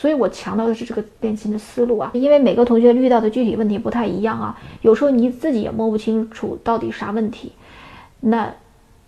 所以我强调的是这个练琴的思路啊，因为每个同学遇到的具体问题不太一样啊，有时候你自己也摸不清楚到底啥问题，那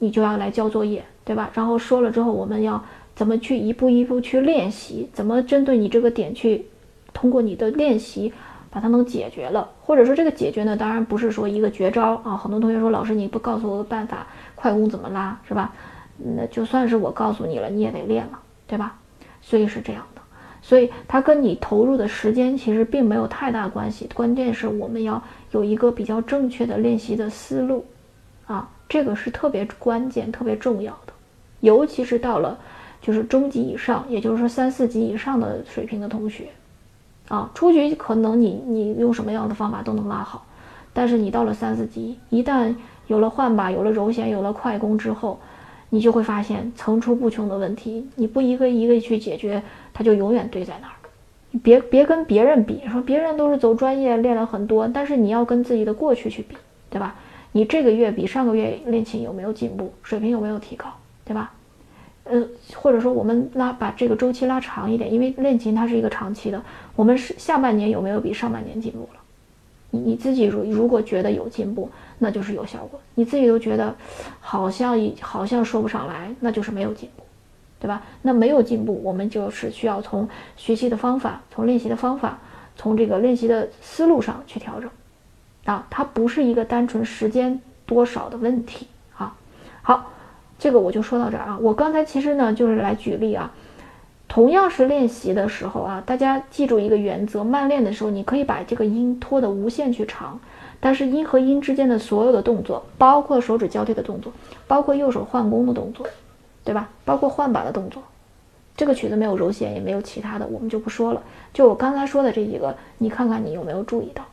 你就要来交作业，对吧？然后说了之后，我们要怎么去一步一步去练习，怎么针对你这个点去，通过你的练习把它能解决了，或者说这个解决呢，当然不是说一个绝招啊。很多同学说老师你不告诉我个办法，快弓怎么拉是吧？那就算是我告诉你了，你也得练了，对吧？所以是这样的。所以它跟你投入的时间其实并没有太大关系，关键是我们要有一个比较正确的练习的思路，啊，这个是特别关键、特别重要的，尤其是到了就是中级以上，也就是说三四级以上的水平的同学，啊，初级可能你你用什么样的方法都能拉好，但是你到了三四级，一旦有了换把、有了柔弦、有了快攻之后。你就会发现层出不穷的问题，你不一个一个去解决，它就永远堆在那儿。你别别跟别人比，说别人都是走专业练了很多，但是你要跟自己的过去去比，对吧？你这个月比上个月练琴有没有进步，水平有没有提高，对吧？呃，或者说我们拉把这个周期拉长一点，因为练琴它是一个长期的，我们是下半年有没有比上半年进步了？你你自己如如果觉得有进步，那就是有效果。你自己都觉得好像好像说不上来，那就是没有进步，对吧？那没有进步，我们就是需要从学习的方法、从练习的方法、从这个练习的思路上去调整。啊，它不是一个单纯时间多少的问题啊。好，这个我就说到这儿啊。我刚才其实呢就是来举例啊。同样是练习的时候啊，大家记住一个原则：慢练的时候，你可以把这个音拖得无限去长，但是音和音之间的所有的动作，包括手指交替的动作，包括右手换弓的动作，对吧？包括换把的动作，这个曲子没有柔弦，也没有其他的，我们就不说了。就我刚才说的这几个，你看看你有没有注意到？